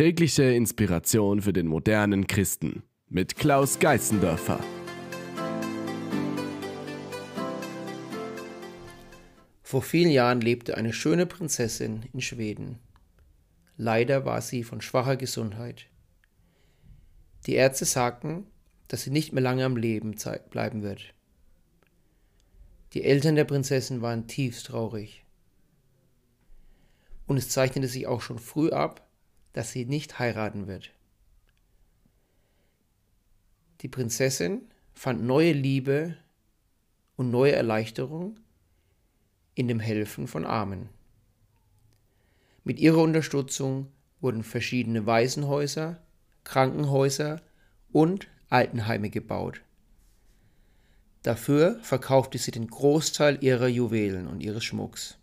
Tägliche Inspiration für den modernen Christen mit Klaus Geißendörfer. Vor vielen Jahren lebte eine schöne Prinzessin in Schweden. Leider war sie von schwacher Gesundheit. Die Ärzte sagten, dass sie nicht mehr lange am Leben bleiben wird. Die Eltern der Prinzessin waren tiefst traurig. Und es zeichnete sich auch schon früh ab, dass sie nicht heiraten wird. Die Prinzessin fand neue Liebe und neue Erleichterung in dem Helfen von Armen. Mit ihrer Unterstützung wurden verschiedene Waisenhäuser, Krankenhäuser und Altenheime gebaut. Dafür verkaufte sie den Großteil ihrer Juwelen und ihres Schmucks.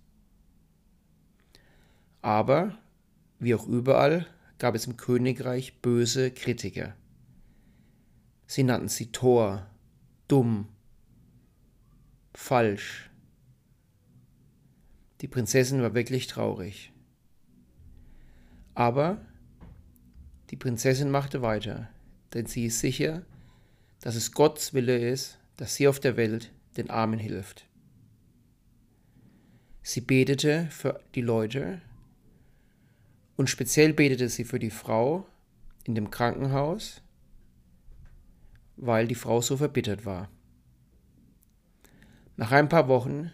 Aber, wie auch überall, gab es im Königreich böse Kritiker. Sie nannten sie Tor, dumm, falsch. Die Prinzessin war wirklich traurig. Aber die Prinzessin machte weiter, denn sie ist sicher, dass es Gottes Wille ist, dass sie auf der Welt den Armen hilft. Sie betete für die Leute und speziell betete sie für die Frau in dem Krankenhaus, weil die Frau so verbittert war. Nach ein paar Wochen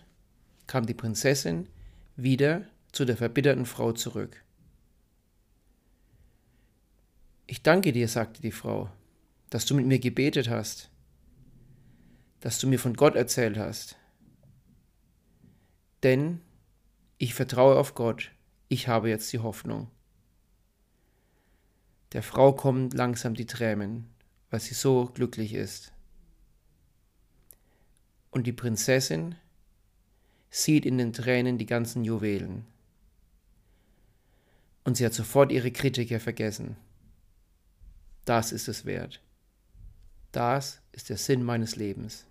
kam die Prinzessin wieder zu der verbitterten Frau zurück. Ich danke dir, sagte die Frau, dass du mit mir gebetet hast dass du mir von Gott erzählt hast. Denn ich vertraue auf Gott, ich habe jetzt die Hoffnung. Der Frau kommen langsam die Tränen, weil sie so glücklich ist. Und die Prinzessin sieht in den Tränen die ganzen Juwelen. Und sie hat sofort ihre Kritiker vergessen. Das ist es wert. Das ist der Sinn meines Lebens.